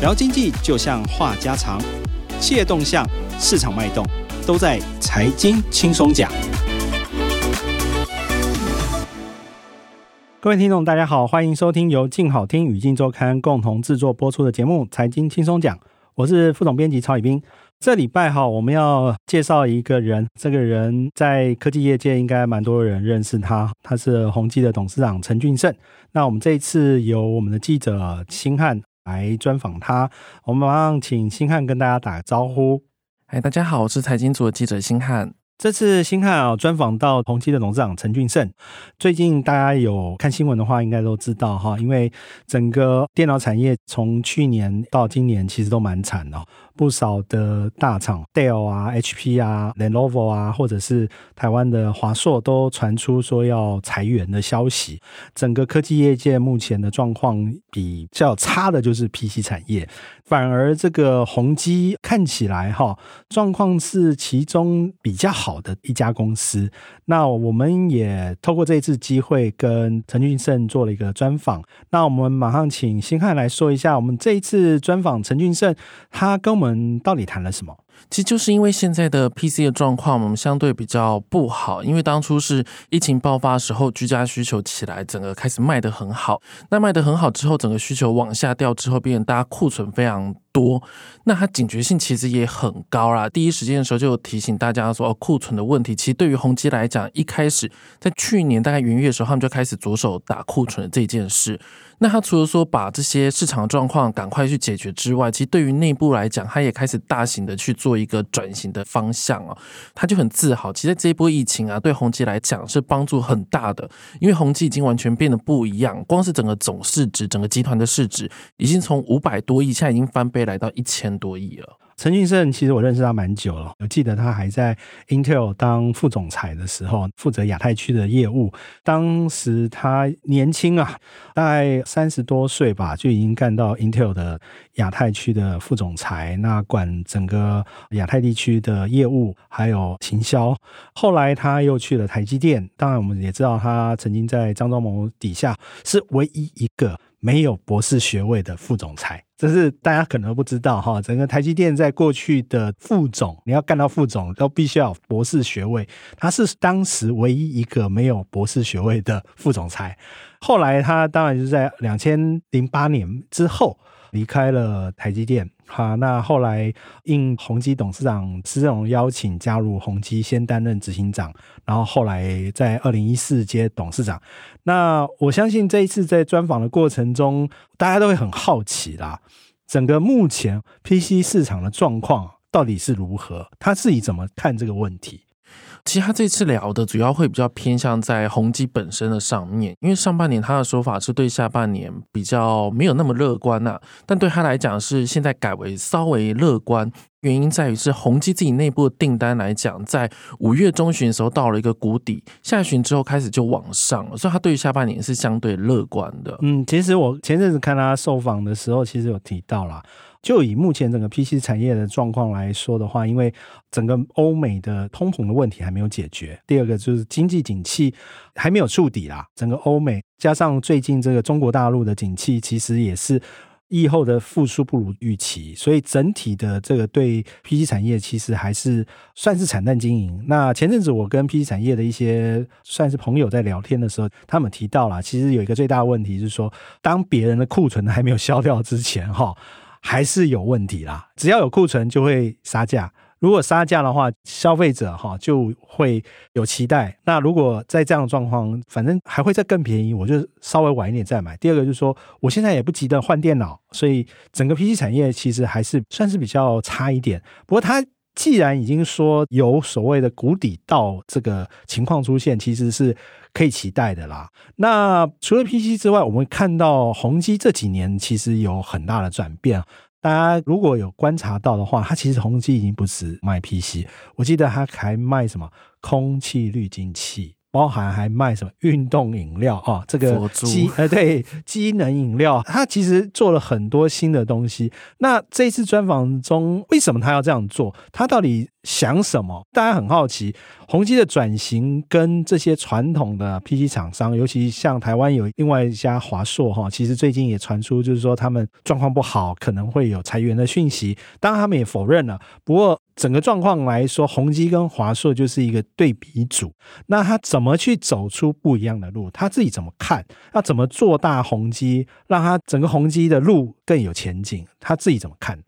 聊经济就像话家常，企业动向、市场脉动，都在财经轻松讲。各位听众，大家好，欢迎收听由静好听与静周刊共同制作播出的节目《财经轻松讲》，我是副总编辑曹以斌。这礼拜哈，我们要介绍一个人，这个人在科技业界应该蛮多人认识他，他是宏基的董事长陈俊盛。那我们这一次由我们的记者星汉。来专访他，我们马上请星汉跟大家打个招呼。嗨，大家好，我是财经组的记者星汉。这次星汉啊，专访到同期的董事长陈俊胜。最近大家有看新闻的话，应该都知道哈，因为整个电脑产业从去年到今年，其实都蛮惨的。不少的大厂，Dell 啊、HP 啊、Lenovo 啊，或者是台湾的华硕，都传出说要裁员的消息。整个科技业界目前的状况比较差的就是 PC 产业，反而这个宏基看起来哈，状况是其中比较好的一家公司。那我们也透过这一次机会跟陈俊盛做了一个专访。那我们马上请星汉来说一下，我们这一次专访陈俊盛，他跟我们。我们到底谈了什么？其实就是因为现在的 PC 的状况，我们相对比较不好。因为当初是疫情爆发的时候，居家需求起来，整个开始卖得很好。那卖得很好之后，整个需求往下掉之后，变成大家库存非常多。那它警觉性其实也很高啦。第一时间的时候就提醒大家说，哦，库存的问题。其实对于宏基来讲，一开始在去年大概元月的时候，他们就开始着手打库存这件事。那他除了说把这些市场状况赶快去解决之外，其实对于内部来讲，他也开始大型的去做一个转型的方向啊。他就很自豪，其实这一波疫情啊，对宏基来讲是帮助很大的，因为宏基已经完全变得不一样，光是整个总市值，整个集团的市值已经从五百多亿，现在已经翻倍来到一千多亿了。陈俊盛其实我认识他蛮久了，我记得他还在 Intel 当副总裁的时候，负责亚太区的业务。当时他年轻啊，大概三十多岁吧，就已经干到 Intel 的亚太区的副总裁，那管整个亚太地区的业务还有行销。后来他又去了台积电，当然我们也知道他曾经在张忠谋底下是唯一一个没有博士学位的副总裁。这是大家可能不知道哈，整个台积电在过去的副总，你要干到副总都必须要有博士学位，他是当时唯一一个没有博士学位的副总裁。后来他当然就是在两千零八年之后离开了台积电。好，那后来应宏基董事长施正荣邀请加入宏基，先担任执行长，然后后来在二零一四接董事长。那我相信这一次在专访的过程中，大家都会很好奇啦，整个目前 PC 市场的状况到底是如何？他自己怎么看这个问题？其实他这次聊的主要会比较偏向在宏基本身的上面，因为上半年他的说法是对下半年比较没有那么乐观呐、但对他来讲是现在改为稍微乐观，原因在于是宏基自己内部的订单来讲，在五月中旬的时候到了一个谷底，下旬之后开始就往上了，所以他对于下半年是相对乐观的。嗯，其实我前阵子看他受访的时候，其实有提到啦。就以目前整个 PC 产业的状况来说的话，因为整个欧美的通膨的问题还没有解决，第二个就是经济景气还没有触底啦。整个欧美加上最近这个中国大陆的景气，其实也是疫后的复苏不如预期，所以整体的这个对 PC 产业其实还是算是惨淡经营。那前阵子我跟 PC 产业的一些算是朋友在聊天的时候，他们提到了，其实有一个最大的问题是说，当别人的库存还没有消掉之前，哈。还是有问题啦，只要有库存就会杀价。如果杀价的话，消费者哈就会有期待。那如果在这样的状况，反正还会再更便宜，我就稍微晚一点再买。第二个就是说，我现在也不急着换电脑，所以整个 PC 产业其实还是算是比较差一点。不过它。既然已经说有所谓的谷底到这个情况出现，其实是可以期待的啦。那除了 PC 之外，我们看到宏基这几年其实有很大的转变。大家如果有观察到的话，它其实宏基已经不止卖 PC，我记得它还卖什么空气滤净器。包含还卖什么运动饮料啊，这个机呃对机能饮料，他其实做了很多新的东西。那这次专访中，为什么他要这样做？他到底想什么？大家很好奇。宏基的转型跟这些传统的 PC 厂商，尤其像台湾有另外一家华硕哈，其实最近也传出就是说他们状况不好，可能会有裁员的讯息。当然他们也否认了。不过整个状况来说，宏基跟华硕就是一个对比组。那他怎么去走出不一样的路？他自己怎么看？要怎么做大宏基，让他整个宏基的路更有前景？他自己怎么看？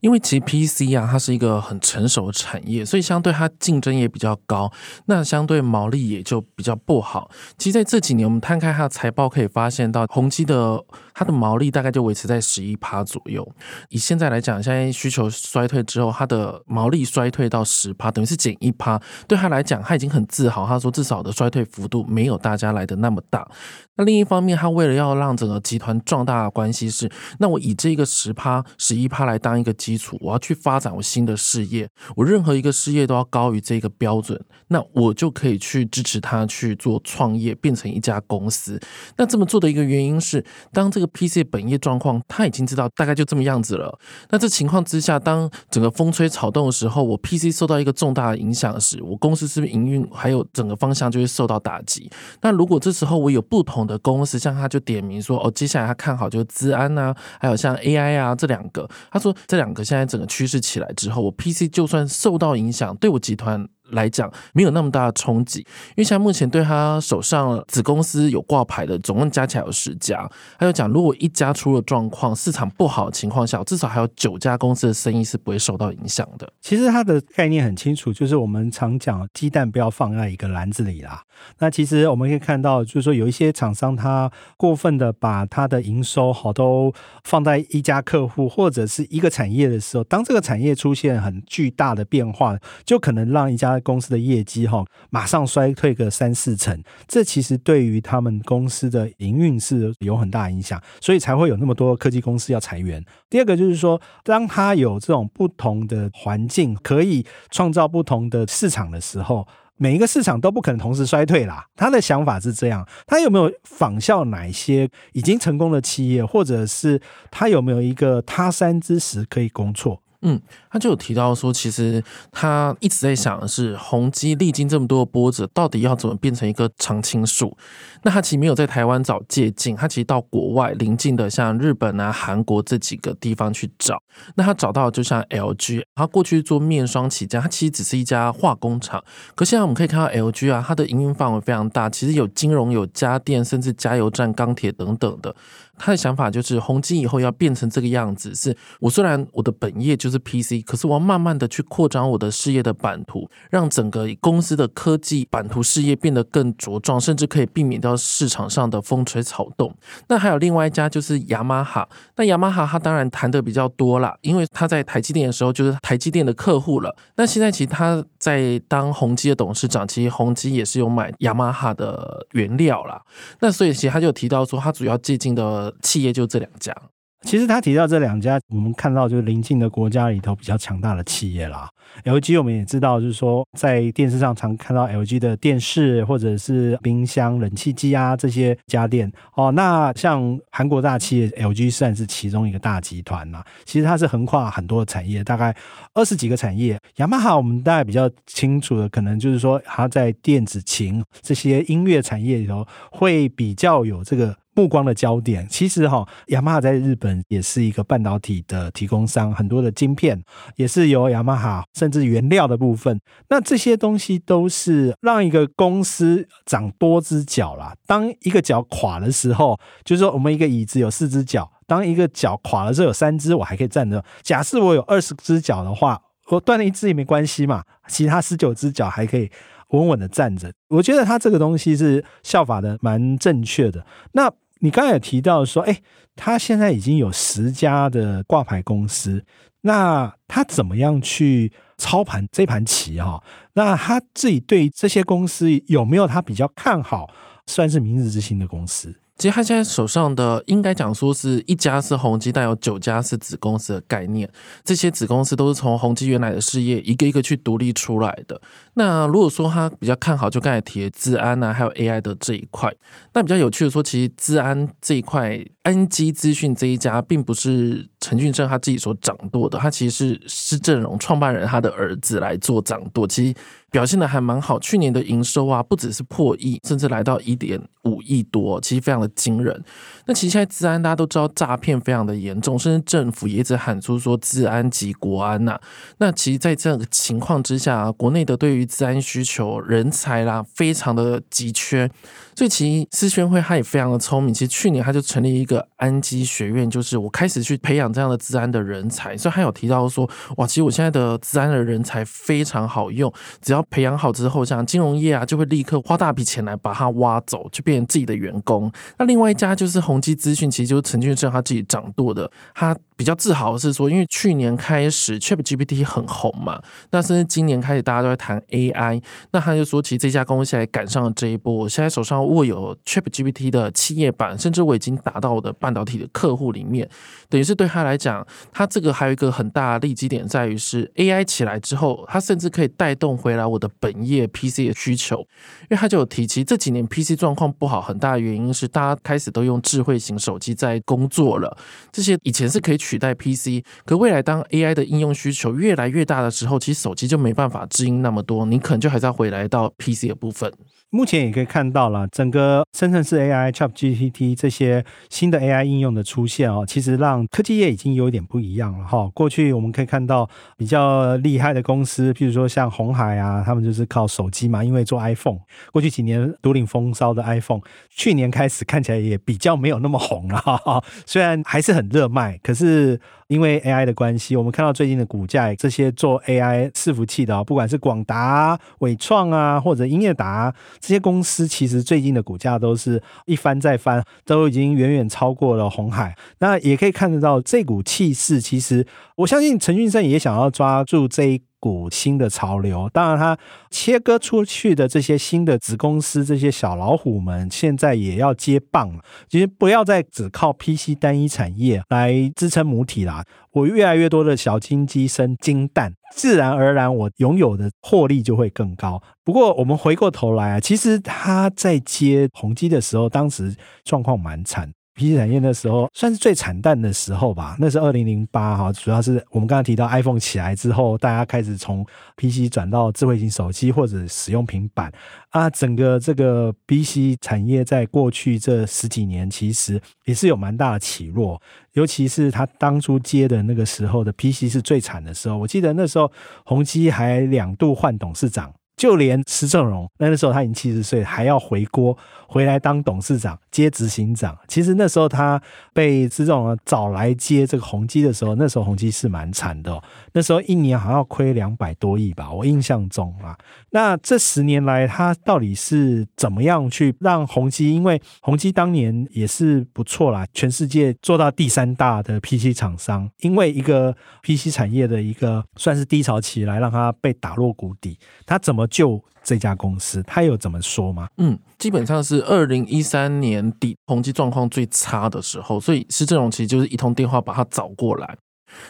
因为其实 PC 啊，它是一个很成熟的产业，所以相对它竞争也比较高，那相对毛利也就比较不好。其实在这几年，我们摊开它的财报，可以发现到宏基的它的毛利大概就维持在十一趴左右。以现在来讲，现在需求衰退之后，它的毛利衰退到十趴，等于是减一趴。对他来讲，他已经很自豪，他说至少的衰退幅度没有大家来的那么大。那另一方面，他为了要让整个集团壮大的关系是，那我以这个十趴、十一趴来当一个基础，我要去发展我新的事业，我任何一个事业都要高于这个标准，那我就可以去支持他去做创业，变成一家公司。那这么做的一个原因是，当这个 PC 本业状况他已经知道大概就这么样子了。那这情况之下，当整个风吹草动的时候，我 PC 受到一个重大的影响时，我公司是不是营运还有整个方向就会受到打击？那如果这时候我有不同的公司，像他就点名说，哦，接下来他看好就是资安啊，还有像 AI 啊这两个。他说这两个现在整个趋势起来之后，我 PC 就算受到影响，对我集团。来讲没有那么大的冲击，因为像目前对他手上子公司有挂牌的，总共加起来有十家。他就讲，如果一家出了状况，市场不好的情况下，至少还有九家公司的生意是不会受到影响的。其实他的概念很清楚，就是我们常讲鸡蛋不要放在一个篮子里啦。那其实我们可以看到，就是说有一些厂商他过分的把他的营收好都放在一家客户或者是一个产业的时候，当这个产业出现很巨大的变化，就可能让一家公司的业绩哈，马上衰退个三四成，这其实对于他们公司的营运是有很大影响，所以才会有那么多科技公司要裁员。第二个就是说，当他有这种不同的环境，可以创造不同的市场的时候，每一个市场都不可能同时衰退啦。他的想法是这样，他有没有仿效哪些已经成功的企业，或者是他有没有一个他山之石可以攻错？嗯，他就有提到说，其实他一直在想的是，宏基历经这么多的波折，到底要怎么变成一棵常青树？那他其实没有在台湾找借镜，他其实到国外邻近的像日本啊、韩国这几个地方去找。那他找到就像 LG，他过去做面霜起家，他其实只是一家化工厂。可现在我们可以看到 LG 啊，它的营运范围非常大，其实有金融、有家电，甚至加油站、钢铁等等的。他的想法就是，宏基以后要变成这个样子，是我虽然我的本业就是 PC，可是我要慢慢的去扩张我的事业的版图，让整个公司的科技版图事业变得更茁壮，甚至可以避免掉市场上的风吹草动。那还有另外一家就是雅马哈，那雅马哈他当然谈的比较多啦，因为他在台积电的时候就是台积电的客户了。那现在其实他在当宏基的董事长，其实宏基也是有买雅马哈的原料啦。那所以其实他就提到说，他主要借鉴的。企业就这两家，其实他提到这两家，我们看到就是邻近的国家里头比较强大的企业啦。LG 我们也知道，就是说在电视上常看到 LG 的电视或者是冰箱、冷气机啊这些家电哦。那像韩国大企业 LG 算是其中一个大集团啦。其实它是横跨很多产业，大概二十几个产业。雅马哈我们大概比较清楚的，可能就是说它在电子琴这些音乐产业里头会比较有这个。目光的焦点，其实哈，雅马哈在日本也是一个半导体的提供商，很多的晶片也是由雅马哈，甚至原料的部分，那这些东西都是让一个公司长多只脚啦。当一个脚垮的时候，就是说我们一个椅子有四只脚，当一个脚垮了之后有三只，我还可以站着。假设我有二十只脚的话，我断了一只也没关系嘛，其他十九只脚还可以稳稳的站着。我觉得他这个东西是效法的蛮正确的。那你刚才也提到说，哎，他现在已经有十家的挂牌公司，那他怎么样去操盘这盘棋哈？那他自己对这些公司有没有他比较看好，算是明日之星的公司？其实他现在手上的应该讲说是一家是宏基，但有九家是子公司的概念。这些子公司都是从宏基原来的事业一个一个去独立出来的。那如果说他比较看好，就刚才提的资安啊，还有 AI 的这一块。那比较有趣的说，其实资安这一块，安基资讯这一家，并不是陈俊正他自己所掌舵的，他其实是施正荣创办人他的儿子来做掌舵。其实。表现的还蛮好，去年的营收啊，不只是破亿，甚至来到一点五亿多，其实非常的惊人。那其实现在治安大家都知道诈骗非常的严重，甚至政府也一直喊出说治安即国安呐、那其实，在这个情况之下，国内的对于治安需求人才啦，非常的急缺。所以其实思宣会他也非常的聪明，其实去年他就成立一个安基学院，就是我开始去培养这样的治安的人才。所以他有提到说，哇，其实我现在的治安的人才非常好用，只要培养好之后，像金融业啊，就会立刻花大笔钱来把它挖走，就变成自己的员工。那另外一家就是宏基资讯，其实就是陈俊生他自己掌舵的，他。比较自豪的是说，因为去年开始 ChatGPT 很红嘛，那甚至今年开始大家都在谈 AI，那他就说，其实这家公司还赶上了这一波。我现在手上握有 ChatGPT 的企业版，甚至我已经打到我的半导体的客户里面，等于是对他来讲，他这个还有一个很大的利基点在于是 AI 起来之后，他甚至可以带动回来我的本业 PC 的需求，因为他就有提及这几年 PC 状况不好，很大的原因是大家开始都用智慧型手机在工作了，这些以前是可以。取代 PC，可未来当 AI 的应用需求越来越大的时候，其实手机就没办法支应那么多，你可能就还是要回来到 PC 的部分。目前也可以看到了，整个生成式 AI、ChatGPT 这些新的 AI 应用的出现哦，其实让科技业已经有点不一样了哈。过去我们可以看到比较厉害的公司，譬如说像鸿海啊，他们就是靠手机嘛，因为做 iPhone，过去几年独领风骚的 iPhone，去年开始看起来也比较没有那么红了哈。虽然还是很热卖，可是。因为 AI 的关系，我们看到最近的股价，这些做 AI 伺服器的，不管是广达、伟创啊，或者英业达这些公司，其实最近的股价都是一翻再翻，都已经远远超过了红海。那也可以看得到这股气势，其实我相信陈俊生也想要抓住这一。股新的潮流，当然，他切割出去的这些新的子公司，这些小老虎们，现在也要接棒了。其实不要再只靠 PC 单一产业来支撑母体啦。我越来越多的小金鸡生金蛋，自然而然我拥有的获利就会更高。不过我们回过头来啊，其实他在接宏基的时候，当时状况蛮惨。PC 产业那时候算是最惨淡的时候吧，那是二零零八哈，主要是我们刚才提到 iPhone 起来之后，大家开始从 PC 转到智慧型手机或者使用平板啊，整个这个 PC 产业在过去这十几年其实也是有蛮大的起落，尤其是他当初接的那个时候的 PC 是最惨的时候，我记得那时候宏碁还两度换董事长。就连施正荣，那那时候他已经七十岁，还要回锅回来当董事长接执行长。其实那时候他被施正荣找来接这个宏基的时候，那时候宏基是蛮惨的哦。那时候一年好像要亏两百多亿吧，我印象中啊。那这十年来，他到底是怎么样去让宏基？因为宏基当年也是不错啦，全世界做到第三大的 PC 厂商。因为一个 PC 产业的一个算是低潮期来，让他被打落谷底，他怎么？就这家公司，他有怎么说吗？嗯，基本上是二零一三年底，宏基状况最差的时候，所以施正荣其实就是一通电话把他找过来。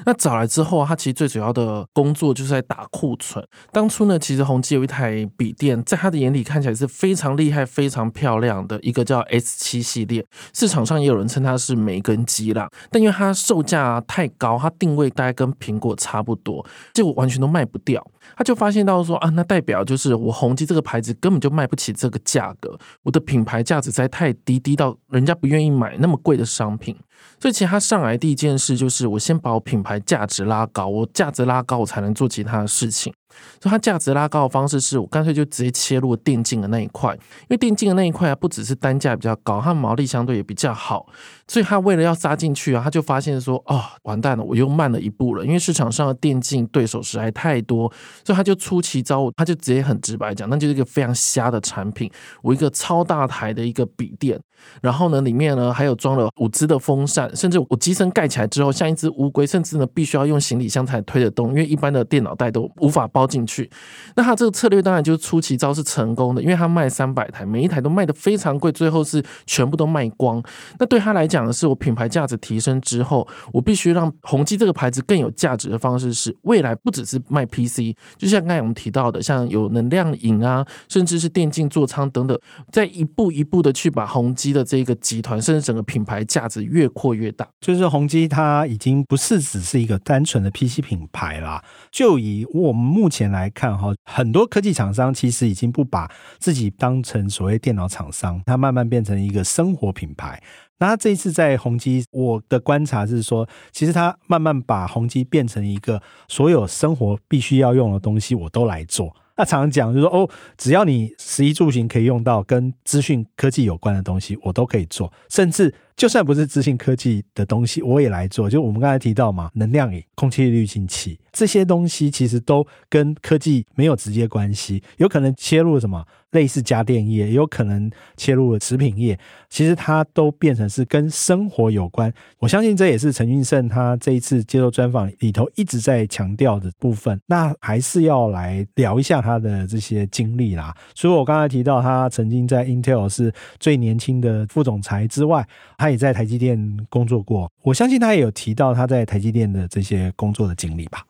那找来之后，他其实最主要的工作就是在打库存。当初呢，其实宏基有一台笔电，在他的眼里看起来是非常厉害、非常漂亮的一个叫 S 七系列，市场上也有人称它是梅根机啦。但因为它售价太高，它定位大概跟苹果差不多，结果完全都卖不掉。他就发现到说啊，那代表就是我宏基这个牌子根本就卖不起这个价格，我的品牌价值实在太低，低到人家不愿意买那么贵的商品。所以其实他上来第一件事就是，我先把我品牌价值拉高，我价值拉高，我才能做其他的事情。所以它价值拉高的方式是我干脆就直接切入电竞的那一块，因为电竞的那一块啊，不只是单价比较高，它毛利相对也比较好。所以他为了要杀进去啊，他就发现说，哦，完蛋了，我又慢了一步了，因为市场上的电竞对手实在太多，所以他就出奇招，他就直接很直白讲，那就是一个非常瞎的产品，我一个超大台的一个笔电，然后呢，里面呢还有装了五支的风扇，甚至我机身盖起来之后像一只乌龟，甚至呢必须要用行李箱才推得动，因为一般的电脑袋都无法包进去。那他这个策略当然就是出奇招是成功的，因为他卖三百台，每一台都卖的非常贵，最后是全部都卖光。那对他来讲的是，我品牌价值提升之后，我必须让宏基这个牌子更有价值的方式是，未来不只是卖 PC，就像刚才我们提到的，像有能量饮啊，甚至是电竞座舱等等，在一步一步的去把宏基的这个集团，甚至整个品牌价值越扩越大。就是宏基它已经不是只是一个单纯的 PC 品牌啦，就以我目目前来看哈，很多科技厂商其实已经不把自己当成所谓电脑厂商，它慢慢变成一个生活品牌。那他这一次在宏碁，我的观察是说，其实他慢慢把宏碁变成一个所有生活必须要用的东西，我都来做。那常常讲就是说，哦，只要你食衣住行可以用到跟资讯科技有关的东西，我都可以做，甚至。就算不是资讯科技的东西，我也来做。就我们刚才提到嘛，能量饮、空气滤清器这些东西，其实都跟科技没有直接关系。有可能切入什么类似家电业，有可能切入了食品业。其实它都变成是跟生活有关。我相信这也是陈俊盛他这一次接受专访里头一直在强调的部分。那还是要来聊一下他的这些经历啦。除了我刚才提到他曾经在 Intel 是最年轻的副总裁之外，他也在台积电工作过，我相信他也有提到他在台积电的这些工作的经历吧。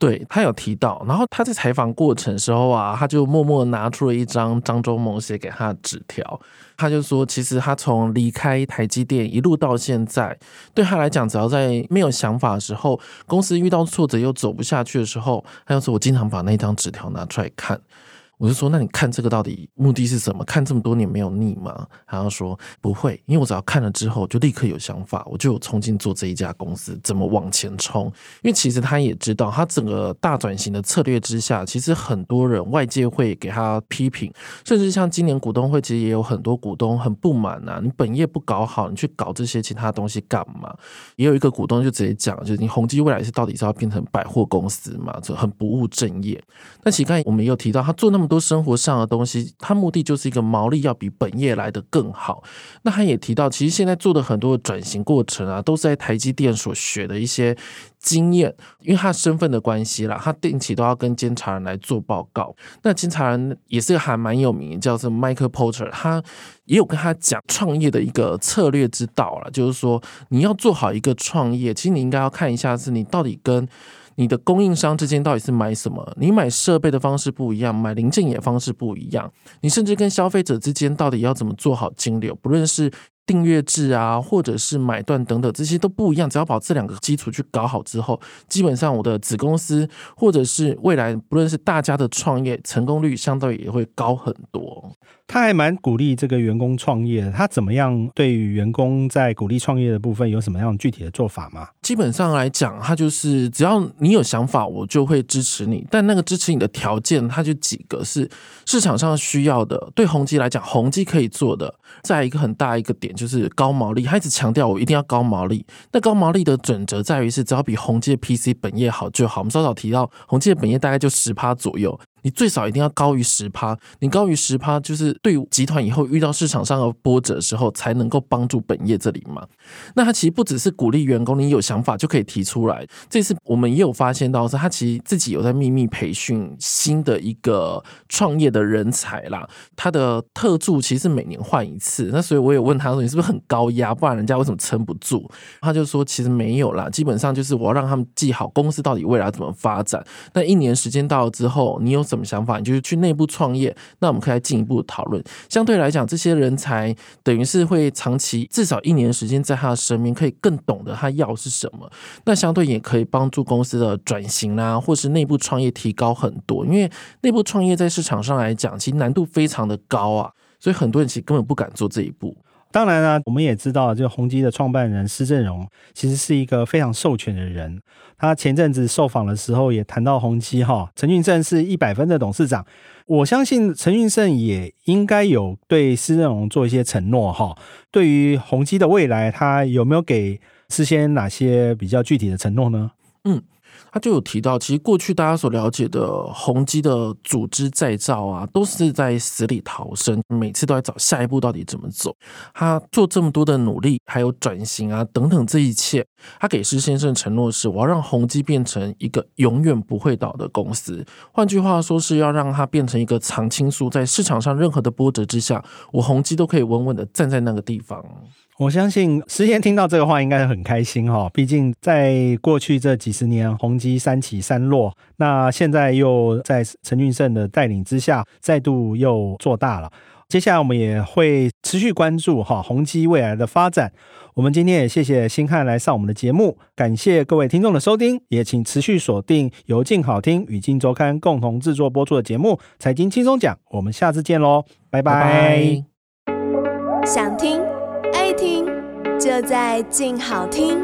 对，他有提到，然后他在采访过程时候啊，他就默默拿出了一张张忠谋写给他的纸条，他就说，其实他从离开台积电一路到现在，对他来讲，只要在没有想法的时候，公司遇到挫折又走不下去的时候，他就说，我经常把那张纸条拿出来看。我就说，那你看这个到底目的是什么？看这么多年没有腻吗？然后说不会，因为我只要看了之后就立刻有想法，我就有冲劲做这一家公司，怎么往前冲？因为其实他也知道，他整个大转型的策略之下，其实很多人外界会给他批评，甚至像今年股东会，其实也有很多股东很不满呐、你本业不搞好，你去搞这些其他东西干嘛？也有一个股东就直接讲，就是你宏基未来是到底是要变成百货公司嘛？这很不务正业。但其实刚才我们也有提到，他做那么。多生活上的东西，他目的就是一个毛利要比本业来得更好。那他也提到，其实现在做的很多的转型过程啊，都是在台积电所学的一些经验。因为他身份的关系啦，他定期都要跟监察人来做报告。那监察人也是还蛮有名，叫做 Michael Porter，他也有跟他讲创业的一个策略之道了，就是说你要做好一个创业，其实你应该要看一下是你到底跟。你的供应商之间到底是买什么？你买设备的方式不一样，买零件也方式不一样。你甚至跟消费者之间到底要怎么做好金流？不论是订阅制啊，或者是买断等等，这些都不一样。只要把这两个基础去搞好之后，基本上我的子公司或者是未来，不论是大家的创业成功率，相对也会高很多。他还蛮鼓励这个员工创业的。他怎么样对于员工在鼓励创业的部分有什么样具体的做法吗？基本上来讲，他就是只要你有想法，我就会支持你。但那个支持你的条件，他就几个是市场上需要的。对宏基来讲，宏基可以做的，再一个很大一个点就是高毛利。他一直强调我一定要高毛利。那高毛利的准则在于是，只要比宏基的 PC 本业好就好。我们稍早提到，宏基的本业大概就十趴左右。你最少一定要高于十趴，你高于十趴，就是对集团以后遇到市场上的波折的时候，才能够帮助本业这里嘛。那他其实不只是鼓励员工，你有想法就可以提出来。这次我们也有发现到，是他其实自己有在秘密培训新的一个创业的人才啦。他的特助其实每年换一次，那所以我也问他说：“你是不是很高压？不然人家为什么撑不住？”他就说：“其实没有啦，基本上就是我要让他们记好公司到底未来怎么发展。那一年时间到了之后，你有什什么想法？你就是去内部创业，那我们可以来进一步讨论。相对来讲，这些人才等于是会长期至少一年时间在他的身边，可以更懂得他要是什么。那相对也可以帮助公司的转型啊，或是内部创业提高很多。因为内部创业在市场上来讲，其实难度非常的高啊，所以很多人其实根本不敢做这一步。当然啊，我们也知道，这个宏基的创办人施正荣其实是一个非常授权的人。他前阵子受访的时候也谈到宏基哈，陈俊盛是一百分的董事长。我相信陈俊盛也应该有对施正荣做一些承诺哈。对于宏基的未来，他有没有给事先哪些比较具体的承诺呢？嗯。他就有提到，其实过去大家所了解的宏基的组织再造啊，都是在死里逃生，每次都在找下一步到底怎么走。他做这么多的努力，还有转型啊等等这一切，他给施先生承诺是，我要让宏基变成一个永远不会倒的公司。换句话说，是要让它变成一个常青树，在市场上任何的波折之下，我宏基都可以稳稳的站在那个地方。我相信施先听到这个话应该很开心哈，毕竟在过去这几十年，宏基三起三落，那现在又在陈俊胜的带领之下，再度又做大了。接下来我们也会持续关注哈宏基未来的发展。我们今天也谢谢星汉来上我们的节目，感谢各位听众的收听，也请持续锁定由静好听与静周刊共同制作播出的节目《财经轻松讲》，我们下次见喽，拜拜。想听就在静好听。